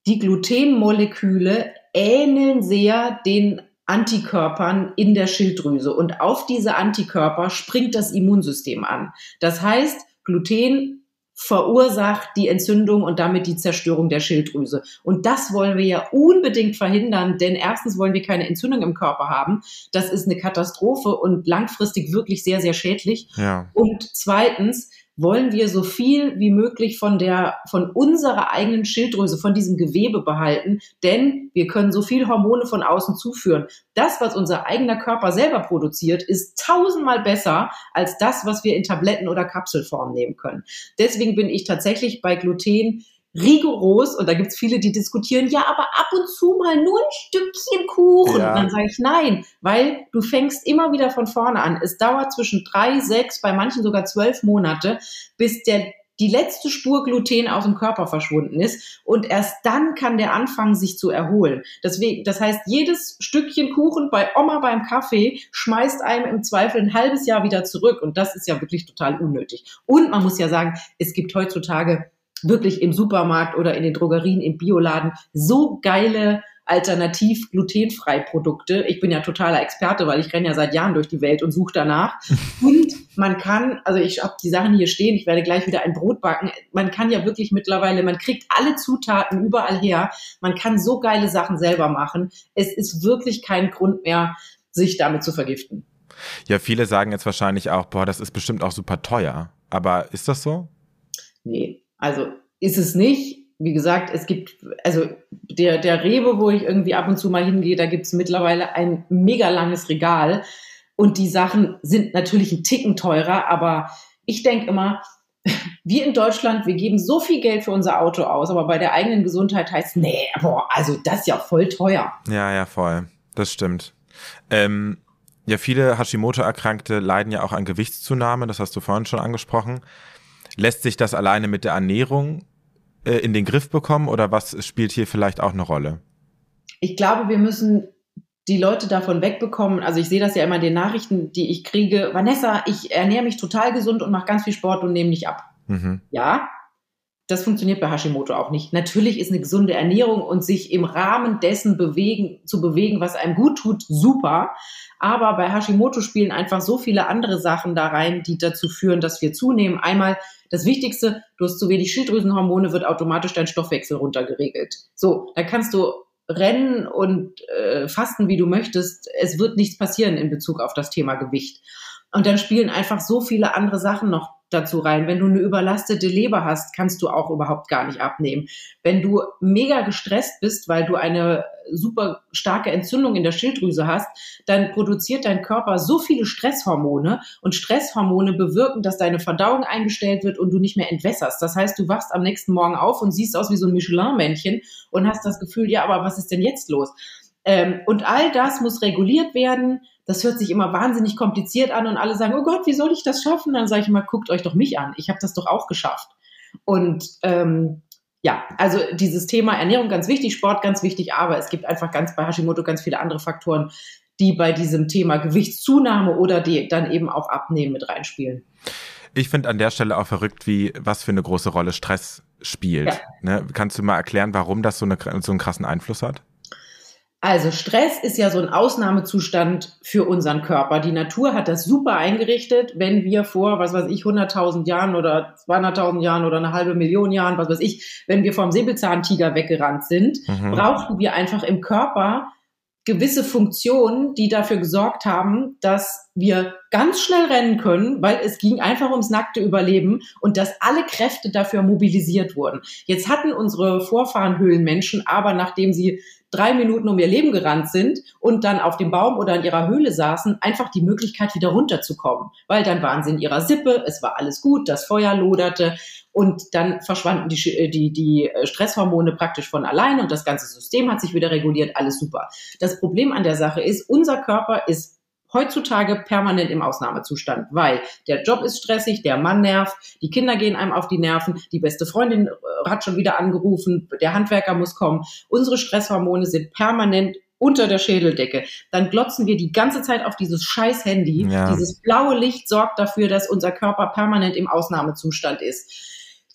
die Glutenmoleküle ähneln sehr den Antikörpern in der Schilddrüse. Und auf diese Antikörper springt das Immunsystem an. Das heißt, Gluten verursacht die Entzündung und damit die Zerstörung der Schilddrüse. Und das wollen wir ja unbedingt verhindern, denn erstens wollen wir keine Entzündung im Körper haben. Das ist eine Katastrophe und langfristig wirklich sehr, sehr schädlich. Ja. Und zweitens wollen wir so viel wie möglich von der, von unserer eigenen Schilddrüse, von diesem Gewebe behalten, denn wir können so viel Hormone von außen zuführen. Das, was unser eigener Körper selber produziert, ist tausendmal besser als das, was wir in Tabletten oder Kapselform nehmen können. Deswegen bin ich tatsächlich bei Gluten rigoros und da gibt's viele, die diskutieren, ja, aber ab und zu mal nur ein Stückchen Kuchen. Ja. Und dann sage ich nein, weil du fängst immer wieder von vorne an. Es dauert zwischen drei, sechs, bei manchen sogar zwölf Monate, bis der die letzte Spur Gluten aus dem Körper verschwunden ist und erst dann kann der anfangen, sich zu erholen. Deswegen, das heißt, jedes Stückchen Kuchen bei Oma beim Kaffee schmeißt einem im Zweifel ein halbes Jahr wieder zurück und das ist ja wirklich total unnötig. Und man muss ja sagen, es gibt heutzutage wirklich im Supermarkt oder in den Drogerien, im Bioladen so geile alternativ glutenfrei Produkte. Ich bin ja totaler Experte, weil ich renne ja seit Jahren durch die Welt und suche danach. Und man kann, also ich habe die Sachen hier stehen, ich werde gleich wieder ein Brot backen. Man kann ja wirklich mittlerweile, man kriegt alle Zutaten überall her. Man kann so geile Sachen selber machen. Es ist wirklich kein Grund mehr, sich damit zu vergiften. Ja, viele sagen jetzt wahrscheinlich auch, boah, das ist bestimmt auch super teuer. Aber ist das so? Nee, also ist es nicht. Wie gesagt, es gibt, also der, der Rewe, wo ich irgendwie ab und zu mal hingehe, da gibt es mittlerweile ein mega langes Regal. Und die Sachen sind natürlich ein Ticken teurer, aber ich denke immer, wir in Deutschland, wir geben so viel Geld für unser Auto aus, aber bei der eigenen Gesundheit heißt, nee, boah, also das ist ja voll teuer. Ja, ja, voll. Das stimmt. Ähm, ja, viele Hashimoto-Erkrankte leiden ja auch an Gewichtszunahme, das hast du vorhin schon angesprochen. Lässt sich das alleine mit der Ernährung äh, in den Griff bekommen oder was spielt hier vielleicht auch eine Rolle? Ich glaube, wir müssen die Leute davon wegbekommen. Also ich sehe das ja immer in den Nachrichten, die ich kriege. Vanessa, ich ernähre mich total gesund und mache ganz viel Sport und nehme nicht ab. Mhm. Ja, das funktioniert bei Hashimoto auch nicht. Natürlich ist eine gesunde Ernährung und sich im Rahmen dessen bewegen, zu bewegen, was einem gut tut, super. Aber bei Hashimoto spielen einfach so viele andere Sachen da rein, die dazu führen, dass wir zunehmen. Einmal das Wichtigste, du hast zu wenig Schilddrüsenhormone, wird automatisch dein Stoffwechsel runtergeregelt. So, da kannst du rennen und äh, fasten, wie du möchtest. Es wird nichts passieren in Bezug auf das Thema Gewicht. Und dann spielen einfach so viele andere Sachen noch dazu rein. Wenn du eine überlastete Leber hast, kannst du auch überhaupt gar nicht abnehmen. Wenn du mega gestresst bist, weil du eine super starke Entzündung in der Schilddrüse hast, dann produziert dein Körper so viele Stresshormone und Stresshormone bewirken, dass deine Verdauung eingestellt wird und du nicht mehr entwässerst. Das heißt, du wachst am nächsten Morgen auf und siehst aus wie so ein Michelin-Männchen und hast das Gefühl, ja, aber was ist denn jetzt los? Ähm, und all das muss reguliert werden das hört sich immer wahnsinnig kompliziert an und alle sagen, oh Gott, wie soll ich das schaffen? Dann sage ich immer, guckt euch doch mich an. Ich habe das doch auch geschafft. Und ähm, ja, also dieses Thema Ernährung ganz wichtig, Sport ganz wichtig, aber es gibt einfach ganz bei Hashimoto ganz viele andere Faktoren, die bei diesem Thema Gewichtszunahme oder die dann eben auch Abnehmen mit reinspielen. Ich finde an der Stelle auch verrückt, wie was für eine große Rolle Stress spielt. Ja. Ne? Kannst du mal erklären, warum das so, eine, so einen krassen Einfluss hat? Also Stress ist ja so ein Ausnahmezustand für unseren Körper. Die Natur hat das super eingerichtet, wenn wir vor, was weiß ich, 100.000 Jahren oder 200.000 Jahren oder eine halbe Million Jahren, was weiß ich, wenn wir vom Säbelzahntiger weggerannt sind, mhm. brauchten wir einfach im Körper gewisse Funktionen, die dafür gesorgt haben, dass wir ganz schnell rennen können, weil es ging einfach ums nackte Überleben und dass alle Kräfte dafür mobilisiert wurden. Jetzt hatten unsere Vorfahren Höhlenmenschen aber, nachdem sie drei Minuten um ihr Leben gerannt sind und dann auf dem Baum oder in ihrer Höhle saßen, einfach die Möglichkeit wieder runterzukommen. Weil dann waren sie in ihrer Sippe, es war alles gut, das Feuer loderte und dann verschwanden die, äh, die, die äh, Stresshormone praktisch von allein und das ganze System hat sich wieder reguliert, alles super. Das Problem an der Sache ist, unser Körper ist heutzutage permanent im Ausnahmezustand, weil der Job ist stressig, der Mann nervt, die Kinder gehen einem auf die Nerven, die beste Freundin äh, hat schon wieder angerufen, der Handwerker muss kommen. Unsere Stresshormone sind permanent unter der Schädeldecke. Dann glotzen wir die ganze Zeit auf dieses scheiß Handy. Ja. Dieses blaue Licht sorgt dafür, dass unser Körper permanent im Ausnahmezustand ist.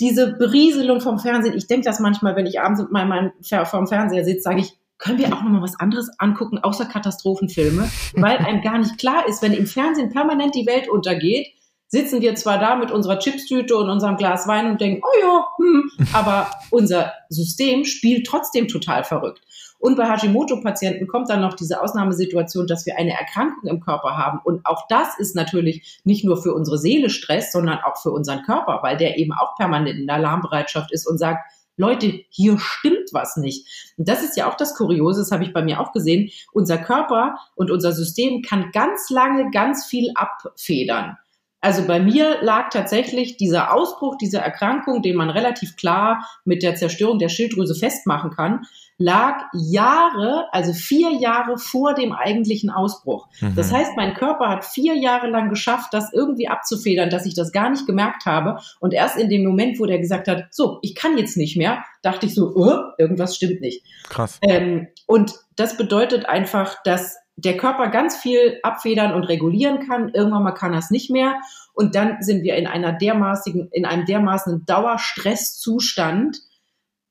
Diese Berieselung vom Fernsehen, ich denke das manchmal, wenn ich abends mit meinem, vom Fernseher sitze, sage ich, können wir auch noch mal was anderes angucken, außer Katastrophenfilme, weil einem gar nicht klar ist, wenn im Fernsehen permanent die Welt untergeht, sitzen wir zwar da mit unserer Chipstüte und unserem Glas Wein und denken, oh ja, hm, aber unser System spielt trotzdem total verrückt. Und bei Hashimoto-Patienten kommt dann noch diese Ausnahmesituation, dass wir eine Erkrankung im Körper haben. Und auch das ist natürlich nicht nur für unsere Seele Stress, sondern auch für unseren Körper, weil der eben auch permanent in Alarmbereitschaft ist und sagt, Leute, hier stimmt was nicht. Und das ist ja auch das Kuriose, das habe ich bei mir auch gesehen. Unser Körper und unser System kann ganz lange ganz viel abfedern. Also bei mir lag tatsächlich dieser Ausbruch dieser Erkrankung, den man relativ klar mit der Zerstörung der Schilddrüse festmachen kann, lag Jahre, also vier Jahre vor dem eigentlichen Ausbruch. Mhm. Das heißt, mein Körper hat vier Jahre lang geschafft, das irgendwie abzufedern, dass ich das gar nicht gemerkt habe. Und erst in dem Moment, wo der gesagt hat, so, ich kann jetzt nicht mehr, dachte ich so, oh, irgendwas stimmt nicht. Krass. Ähm, und das bedeutet einfach, dass der Körper ganz viel abfedern und regulieren kann. Irgendwann mal kann er es nicht mehr. Und dann sind wir in einer dermaßigen, in einem dermaßen Dauerstresszustand,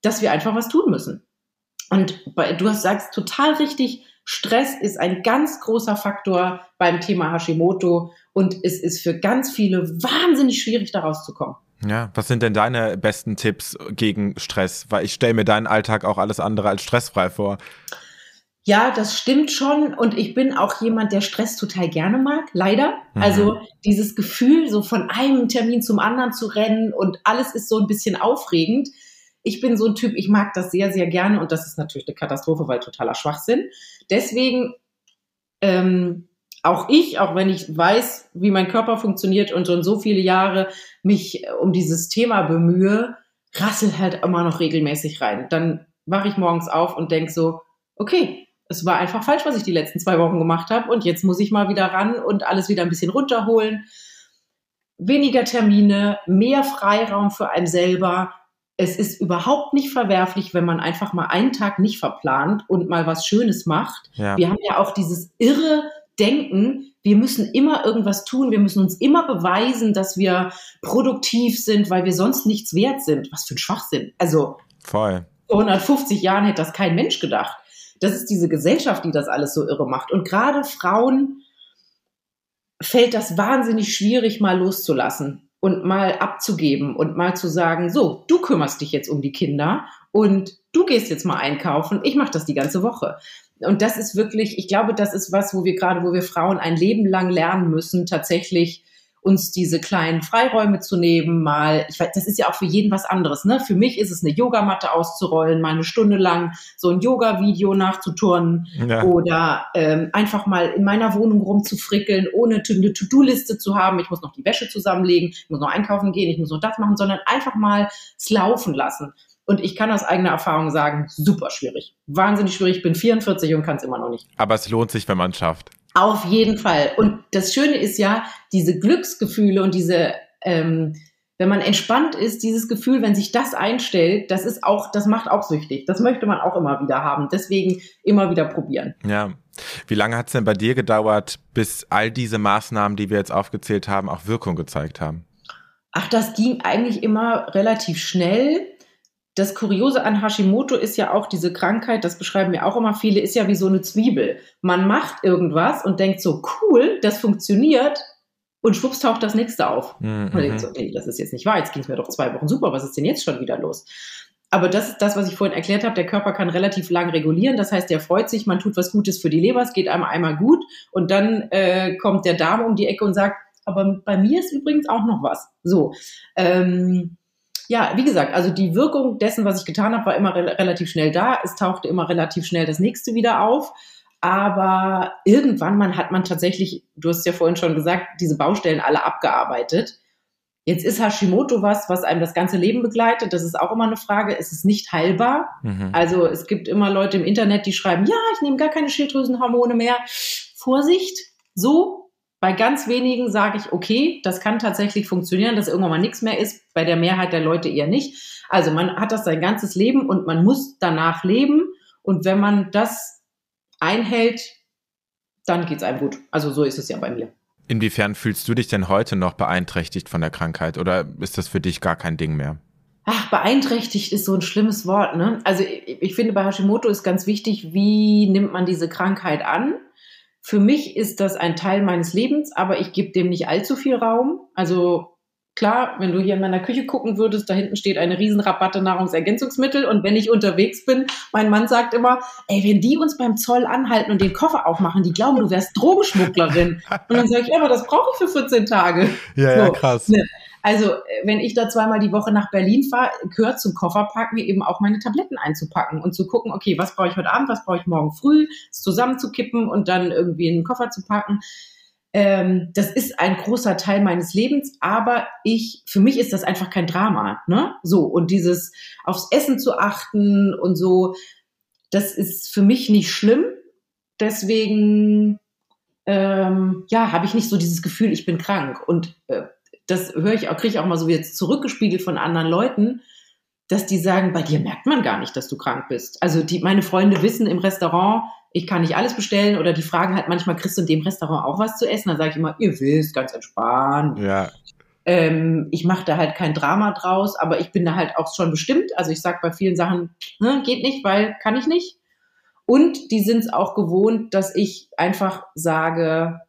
dass wir einfach was tun müssen. Und du sagst total richtig, Stress ist ein ganz großer Faktor beim Thema Hashimoto und es ist für ganz viele wahnsinnig schwierig, da rauszukommen. Ja, was sind denn deine besten Tipps gegen Stress? Weil ich stelle mir deinen Alltag auch alles andere als stressfrei vor. Ja, das stimmt schon. Und ich bin auch jemand, der Stress total gerne mag, leider. Mhm. Also dieses Gefühl, so von einem Termin zum anderen zu rennen und alles ist so ein bisschen aufregend. Ich bin so ein Typ, ich mag das sehr, sehr gerne und das ist natürlich eine Katastrophe, weil totaler Schwachsinn. Deswegen ähm, auch ich, auch wenn ich weiß, wie mein Körper funktioniert und schon so viele Jahre mich um dieses Thema bemühe, rassel halt immer noch regelmäßig rein. Dann wache ich morgens auf und denk so, okay, es war einfach falsch, was ich die letzten zwei Wochen gemacht habe. Und jetzt muss ich mal wieder ran und alles wieder ein bisschen runterholen. Weniger Termine, mehr Freiraum für einen selber. Es ist überhaupt nicht verwerflich, wenn man einfach mal einen Tag nicht verplant und mal was Schönes macht. Ja. Wir haben ja auch dieses irre Denken, wir müssen immer irgendwas tun, wir müssen uns immer beweisen, dass wir produktiv sind, weil wir sonst nichts wert sind. Was für ein Schwachsinn. Also Voll. vor 150 Jahren hätte das kein Mensch gedacht. Das ist diese Gesellschaft, die das alles so irre macht. Und gerade Frauen fällt das wahnsinnig schwierig, mal loszulassen und mal abzugeben und mal zu sagen, so, du kümmerst dich jetzt um die Kinder und du gehst jetzt mal einkaufen, ich mache das die ganze Woche. Und das ist wirklich, ich glaube, das ist was, wo wir gerade, wo wir Frauen ein Leben lang lernen müssen, tatsächlich uns diese kleinen Freiräume zu nehmen, mal, ich weiß, das ist ja auch für jeden was anderes, ne? Für mich ist es eine Yogamatte auszurollen, mal eine Stunde lang so ein Yoga-Video nachzuturnen ja. oder ähm, einfach mal in meiner Wohnung rumzufrickeln, ohne eine To-Do-Liste zu haben. Ich muss noch die Wäsche zusammenlegen, ich muss noch einkaufen gehen, ich muss noch das machen, sondern einfach mal es laufen lassen. Und ich kann aus eigener Erfahrung sagen, super schwierig. Wahnsinnig schwierig. Ich bin 44 und kann es immer noch nicht. Aber es lohnt sich, wenn man es schafft. Auf jeden Fall. Und das Schöne ist ja, diese Glücksgefühle und diese, ähm, wenn man entspannt ist, dieses Gefühl, wenn sich das einstellt, das ist auch, das macht auch süchtig. Das möchte man auch immer wieder haben. Deswegen immer wieder probieren. Ja. Wie lange hat es denn bei dir gedauert, bis all diese Maßnahmen, die wir jetzt aufgezählt haben, auch Wirkung gezeigt haben? Ach, das ging eigentlich immer relativ schnell das Kuriose an Hashimoto ist ja auch diese Krankheit, das beschreiben mir auch immer viele, ist ja wie so eine Zwiebel. Man macht irgendwas und denkt so, cool, das funktioniert und schwupps taucht das nächste auf. Mhm. Und denkt so, nee, das ist jetzt nicht wahr, jetzt ging es mir doch zwei Wochen super, was ist denn jetzt schon wieder los? Aber das ist das, was ich vorhin erklärt habe. Der Körper kann relativ lang regulieren. Das heißt, der freut sich, man tut was Gutes für die Leber, es geht einem einmal gut. Und dann äh, kommt der Darm um die Ecke und sagt, aber bei mir ist übrigens auch noch was. So. Ähm, ja, wie gesagt, also die Wirkung dessen, was ich getan habe, war immer re relativ schnell da. Es tauchte immer relativ schnell das nächste wieder auf. Aber irgendwann man hat man tatsächlich, du hast ja vorhin schon gesagt, diese Baustellen alle abgearbeitet. Jetzt ist Hashimoto was, was einem das ganze Leben begleitet. Das ist auch immer eine Frage. Es ist nicht heilbar. Mhm. Also es gibt immer Leute im Internet, die schreiben, ja, ich nehme gar keine Schilddrüsenhormone mehr. Vorsicht, so bei ganz wenigen sage ich, okay, das kann tatsächlich funktionieren, dass irgendwann mal nichts mehr ist. Bei der Mehrheit der Leute eher nicht. Also man hat das sein ganzes Leben und man muss danach leben. Und wenn man das einhält, dann geht es einem gut. Also so ist es ja bei mir. Inwiefern fühlst du dich denn heute noch beeinträchtigt von der Krankheit oder ist das für dich gar kein Ding mehr? Ach, beeinträchtigt ist so ein schlimmes Wort, ne? Also ich, ich finde bei Hashimoto ist ganz wichtig, wie nimmt man diese Krankheit an? Für mich ist das ein Teil meines Lebens, aber ich gebe dem nicht allzu viel Raum. Also klar, wenn du hier in meiner Küche gucken würdest, da hinten steht eine Riesenrabatte Nahrungsergänzungsmittel und wenn ich unterwegs bin, mein Mann sagt immer, ey, wenn die uns beim Zoll anhalten und den Koffer aufmachen, die glauben, du wärst Drogenschmugglerin. Und dann sage ich, ja, aber das brauche ich für 14 Tage. Ja, so. ja krass. Ne? Also, wenn ich da zweimal die Woche nach Berlin fahre, gehört zum Kofferpacken eben auch meine Tabletten einzupacken und zu gucken, okay, was brauche ich heute Abend, was brauche ich morgen früh, es zusammenzukippen und dann irgendwie in den Koffer zu packen ähm, das ist ein großer Teil meines Lebens, aber ich, für mich ist das einfach kein Drama, ne? So, und dieses aufs Essen zu achten und so, das ist für mich nicht schlimm. Deswegen, ähm, ja, habe ich nicht so dieses Gefühl, ich bin krank. Und äh, das höre ich auch, kriege ich auch mal so jetzt zurückgespiegelt von anderen Leuten, dass die sagen, bei dir merkt man gar nicht, dass du krank bist. Also die, meine Freunde wissen im Restaurant, ich kann nicht alles bestellen oder die fragen halt manchmal, kriegst du in dem Restaurant auch was zu essen? Dann sage ich immer, ihr wisst, ganz entspannt. Ja. Ähm, ich mache da halt kein Drama draus, aber ich bin da halt auch schon bestimmt. Also ich sage bei vielen Sachen, ne, geht nicht, weil kann ich nicht. Und die sind es auch gewohnt, dass ich einfach sage,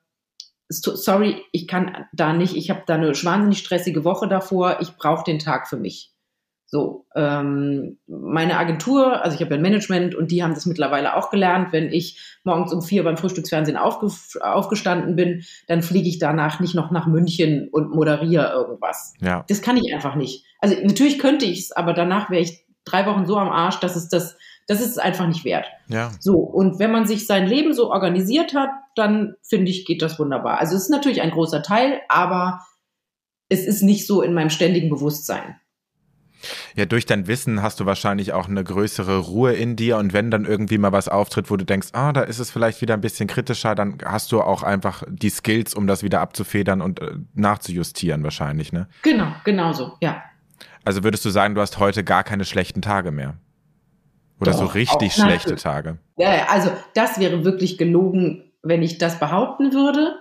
sorry, ich kann da nicht, ich habe da eine wahnsinnig stressige Woche davor, ich brauche den Tag für mich. So, ähm, meine Agentur, also ich habe ein Management und die haben das mittlerweile auch gelernt. Wenn ich morgens um vier beim Frühstücksfernsehen aufge aufgestanden bin, dann fliege ich danach nicht noch nach München und moderiere irgendwas. Ja. Das kann ich einfach nicht. Also natürlich könnte ich es, aber danach wäre ich drei Wochen so am Arsch, dass es das, das ist es einfach nicht wert. Ja. So, und wenn man sich sein Leben so organisiert hat, dann finde ich, geht das wunderbar. Also es ist natürlich ein großer Teil, aber es ist nicht so in meinem ständigen Bewusstsein. Ja, durch dein Wissen hast du wahrscheinlich auch eine größere Ruhe in dir und wenn dann irgendwie mal was auftritt, wo du denkst, ah, da ist es vielleicht wieder ein bisschen kritischer, dann hast du auch einfach die Skills, um das wieder abzufedern und äh, nachzujustieren wahrscheinlich, ne? Genau, genau so, ja. Also würdest du sagen, du hast heute gar keine schlechten Tage mehr? Oder Doch, so richtig schlechte Tage? Ja, also das wäre wirklich gelogen, wenn ich das behaupten würde.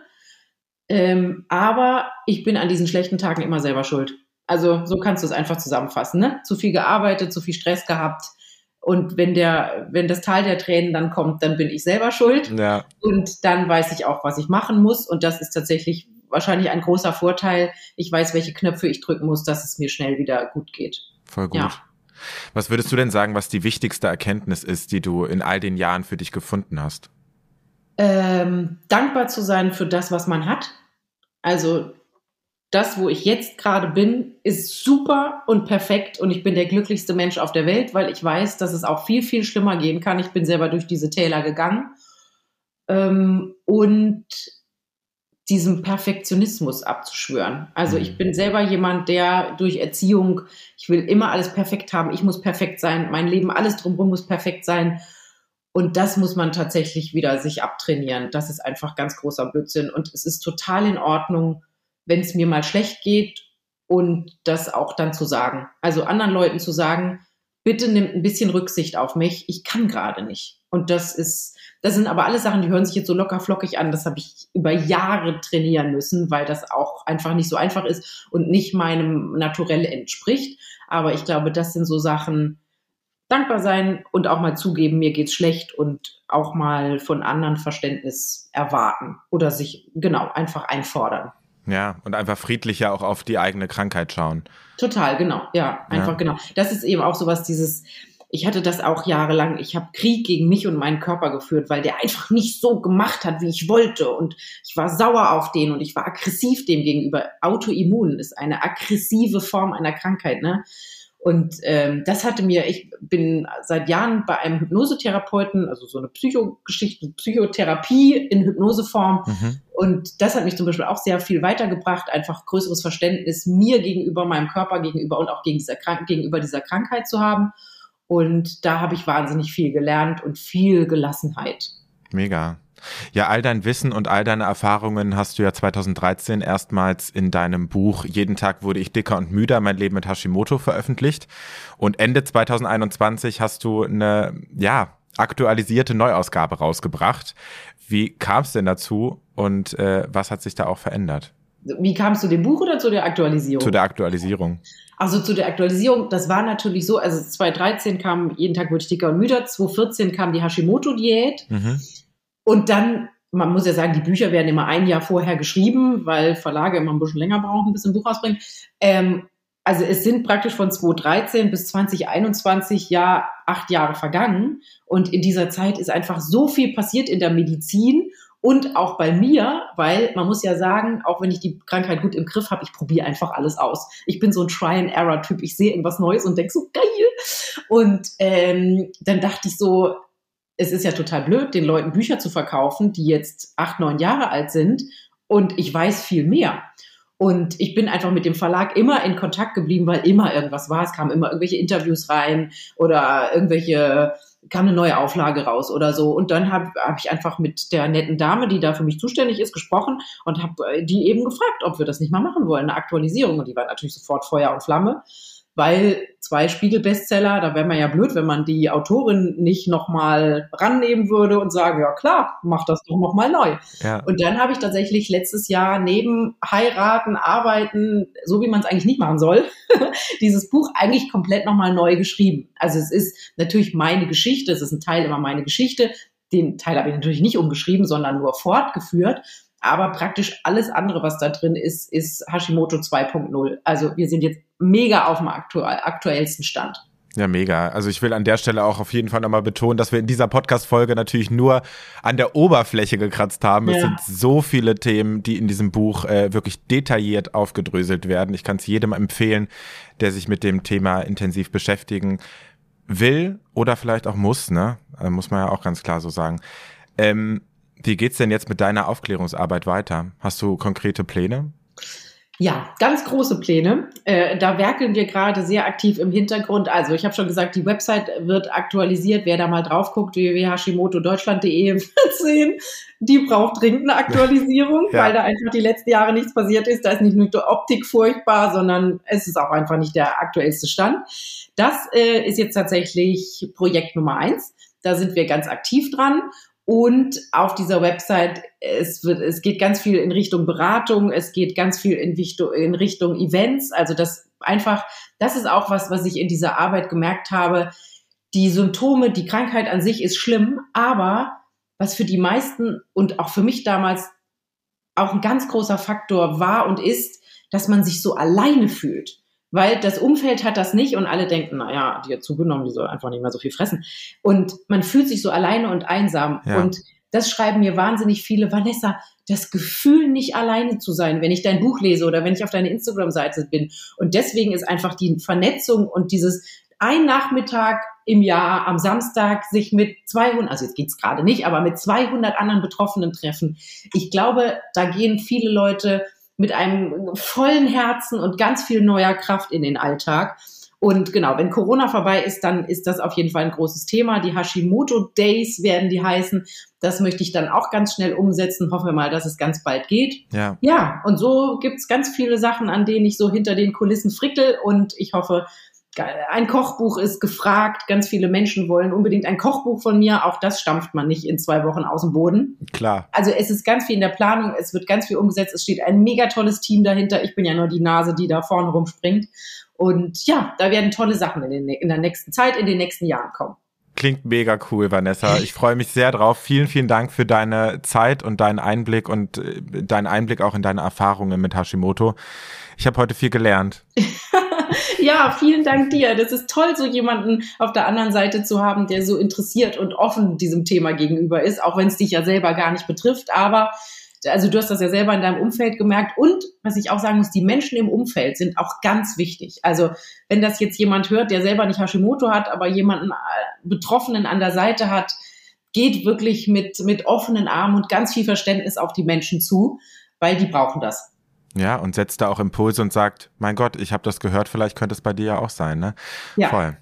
Ähm, aber ich bin an diesen schlechten Tagen immer selber schuld. Also so kannst du es einfach zusammenfassen. Ne? Zu viel gearbeitet, zu viel Stress gehabt. Und wenn der, wenn das Tal der Tränen dann kommt, dann bin ich selber schuld. Ja. Und dann weiß ich auch, was ich machen muss. Und das ist tatsächlich wahrscheinlich ein großer Vorteil. Ich weiß, welche Knöpfe ich drücken muss, dass es mir schnell wieder gut geht. Voll gut. Ja. Was würdest du denn sagen, was die wichtigste Erkenntnis ist, die du in all den Jahren für dich gefunden hast? Ähm, dankbar zu sein für das, was man hat. Also das, wo ich jetzt gerade bin, ist super und perfekt und ich bin der glücklichste Mensch auf der Welt, weil ich weiß, dass es auch viel, viel schlimmer gehen kann. Ich bin selber durch diese Täler gegangen. Ähm, und diesem Perfektionismus abzuschwören. Also ich mhm. bin selber jemand, der durch Erziehung, ich will immer alles perfekt haben, ich muss perfekt sein, mein Leben, alles drumherum muss perfekt sein. Und das muss man tatsächlich wieder sich abtrainieren. Das ist einfach ganz großer Blödsinn. Und es ist total in Ordnung, wenn es mir mal schlecht geht und das auch dann zu sagen. Also anderen Leuten zu sagen, bitte nimmt ein bisschen Rücksicht auf mich, ich kann gerade nicht. Und das ist, das sind aber alle Sachen, die hören sich jetzt so locker flockig an. Das habe ich über Jahre trainieren müssen, weil das auch einfach nicht so einfach ist und nicht meinem Naturell entspricht. Aber ich glaube, das sind so Sachen, dankbar sein und auch mal zugeben, mir geht's schlecht und auch mal von anderen Verständnis erwarten oder sich genau einfach einfordern. Ja, und einfach friedlicher auch auf die eigene Krankheit schauen. Total, genau. Ja, einfach ja. genau. Das ist eben auch sowas, dieses, ich hatte das auch jahrelang, ich habe Krieg gegen mich und meinen Körper geführt, weil der einfach nicht so gemacht hat, wie ich wollte. Und ich war sauer auf den und ich war aggressiv dem gegenüber. Autoimmun ist eine aggressive Form einer Krankheit, ne? Und ähm, das hatte mir, ich bin seit Jahren bei einem Hypnosetherapeuten, also so eine Psychogeschichte, Psychotherapie in Hypnoseform. Mhm. Und das hat mich zum Beispiel auch sehr viel weitergebracht, einfach größeres Verständnis mir gegenüber, meinem Körper gegenüber und auch gegen dieser gegenüber dieser Krankheit zu haben. Und da habe ich wahnsinnig viel gelernt und viel Gelassenheit. Mega. Ja, all dein Wissen und all deine Erfahrungen hast du ja 2013 erstmals in deinem Buch Jeden Tag wurde ich dicker und müder, mein Leben mit Hashimoto veröffentlicht. Und Ende 2021 hast du eine, ja, aktualisierte Neuausgabe rausgebracht. Wie kam es denn dazu und äh, was hat sich da auch verändert? Wie kam es zu dem Buch oder zu der Aktualisierung? Zu der Aktualisierung. Also zu der Aktualisierung, das war natürlich so, also 2013 kam jeden Tag wurde ich dicker und müder, 2014 kam die Hashimoto-Diät. Mhm. Und dann man muss ja sagen, die Bücher werden immer ein Jahr vorher geschrieben, weil Verlage immer ein bisschen länger brauchen, bis ein Buch rausbringen. Ähm, also es sind praktisch von 2013 bis 2021 ja acht Jahre vergangen. Und in dieser Zeit ist einfach so viel passiert in der Medizin und auch bei mir, weil man muss ja sagen, auch wenn ich die Krankheit gut im Griff habe, ich probiere einfach alles aus. Ich bin so ein Try-and-Error-Typ. Ich sehe irgendwas Neues und denke so, geil. Und ähm, dann dachte ich so, es ist ja total blöd, den Leuten Bücher zu verkaufen, die jetzt acht, neun Jahre alt sind und ich weiß viel mehr. Und ich bin einfach mit dem Verlag immer in Kontakt geblieben, weil immer irgendwas war. Es kamen immer irgendwelche Interviews rein oder irgendwelche kam eine neue Auflage raus oder so. Und dann habe hab ich einfach mit der netten Dame, die da für mich zuständig ist, gesprochen und habe äh, die eben gefragt, ob wir das nicht mal machen wollen, eine Aktualisierung. Und die war natürlich sofort Feuer und Flamme weil zwei Spiegel-Bestseller, da wäre man ja blöd, wenn man die Autorin nicht nochmal rannehmen würde und sagen, ja klar, mach das doch nochmal neu. Ja. Und dann habe ich tatsächlich letztes Jahr neben Heiraten, Arbeiten, so wie man es eigentlich nicht machen soll, dieses Buch eigentlich komplett nochmal neu geschrieben. Also es ist natürlich meine Geschichte, es ist ein Teil immer meine Geschichte. Den Teil habe ich natürlich nicht umgeschrieben, sondern nur fortgeführt. Aber praktisch alles andere, was da drin ist, ist Hashimoto 2.0. Also wir sind jetzt mega auf dem aktuellsten Stand. Ja, mega. Also ich will an der Stelle auch auf jeden Fall nochmal betonen, dass wir in dieser Podcast-Folge natürlich nur an der Oberfläche gekratzt haben. Ja. Es sind so viele Themen, die in diesem Buch äh, wirklich detailliert aufgedröselt werden. Ich kann es jedem empfehlen, der sich mit dem Thema intensiv beschäftigen will oder vielleicht auch muss, ne? Äh, muss man ja auch ganz klar so sagen. Ähm, wie geht's denn jetzt mit deiner Aufklärungsarbeit weiter? Hast du konkrete Pläne? Ja, ganz große Pläne. Äh, da werkeln wir gerade sehr aktiv im Hintergrund. Also ich habe schon gesagt, die Website wird aktualisiert. Wer da mal drauf guckt, www.hashimotodeutschland.de wird sehen, die braucht dringend eine Aktualisierung, ja. weil da einfach die letzten Jahre nichts passiert ist. Da ist nicht nur die Optik furchtbar, sondern es ist auch einfach nicht der aktuellste Stand. Das äh, ist jetzt tatsächlich Projekt Nummer eins. Da sind wir ganz aktiv dran. Und auf dieser Website, es wird, es geht ganz viel in Richtung Beratung, es geht ganz viel in Richtung, in Richtung Events. Also das einfach, das ist auch was, was ich in dieser Arbeit gemerkt habe. Die Symptome, die Krankheit an sich ist schlimm, aber was für die meisten und auch für mich damals auch ein ganz großer Faktor war und ist, dass man sich so alleine fühlt weil das Umfeld hat das nicht und alle denken, na ja, die hat zugenommen, die soll einfach nicht mehr so viel fressen. Und man fühlt sich so alleine und einsam. Ja. Und das schreiben mir wahnsinnig viele, Vanessa, das Gefühl, nicht alleine zu sein, wenn ich dein Buch lese oder wenn ich auf deiner Instagram-Seite bin. Und deswegen ist einfach die Vernetzung und dieses ein Nachmittag im Jahr am Samstag sich mit 200, also jetzt geht's gerade nicht, aber mit 200 anderen Betroffenen treffen. Ich glaube, da gehen viele Leute mit einem vollen Herzen und ganz viel neuer Kraft in den Alltag. Und genau, wenn Corona vorbei ist, dann ist das auf jeden Fall ein großes Thema. Die Hashimoto Days werden die heißen. Das möchte ich dann auch ganz schnell umsetzen. Hoffen wir mal, dass es ganz bald geht. Ja, ja und so gibt's ganz viele Sachen, an denen ich so hinter den Kulissen frickel. Und ich hoffe, ein Kochbuch ist gefragt. Ganz viele Menschen wollen unbedingt ein Kochbuch von mir. Auch das stampft man nicht in zwei Wochen aus dem Boden. Klar. Also es ist ganz viel in der Planung. Es wird ganz viel umgesetzt. Es steht ein mega tolles Team dahinter. Ich bin ja nur die Nase, die da vorne rumspringt. Und ja, da werden tolle Sachen in, den, in der nächsten Zeit, in den nächsten Jahren kommen. Klingt mega cool, Vanessa. Ich freue mich sehr drauf. Vielen, vielen Dank für deine Zeit und deinen Einblick und äh, deinen Einblick auch in deine Erfahrungen mit Hashimoto. Ich habe heute viel gelernt. ja, vielen Dank dir. Das ist toll, so jemanden auf der anderen Seite zu haben, der so interessiert und offen diesem Thema gegenüber ist, auch wenn es dich ja selber gar nicht betrifft. Aber also du hast das ja selber in deinem Umfeld gemerkt. Und was ich auch sagen muss, die Menschen im Umfeld sind auch ganz wichtig. Also wenn das jetzt jemand hört, der selber nicht Hashimoto hat, aber jemanden äh, Betroffenen an der Seite hat, geht wirklich mit, mit offenen Armen und ganz viel Verständnis auf die Menschen zu, weil die brauchen das. Ja, und setzt da auch Impulse und sagt, mein Gott, ich habe das gehört, vielleicht könnte es bei dir ja auch sein, ne? Ja. Voll.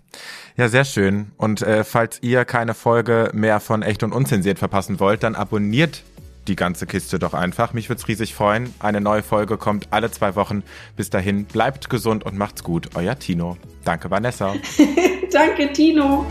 Ja, sehr schön. Und äh, falls ihr keine Folge mehr von Echt und Unzensiert verpassen wollt, dann abonniert die ganze Kiste doch einfach. Mich würde es riesig freuen. Eine neue Folge kommt alle zwei Wochen. Bis dahin, bleibt gesund und macht's gut. Euer Tino. Danke, Vanessa. Danke, Tino.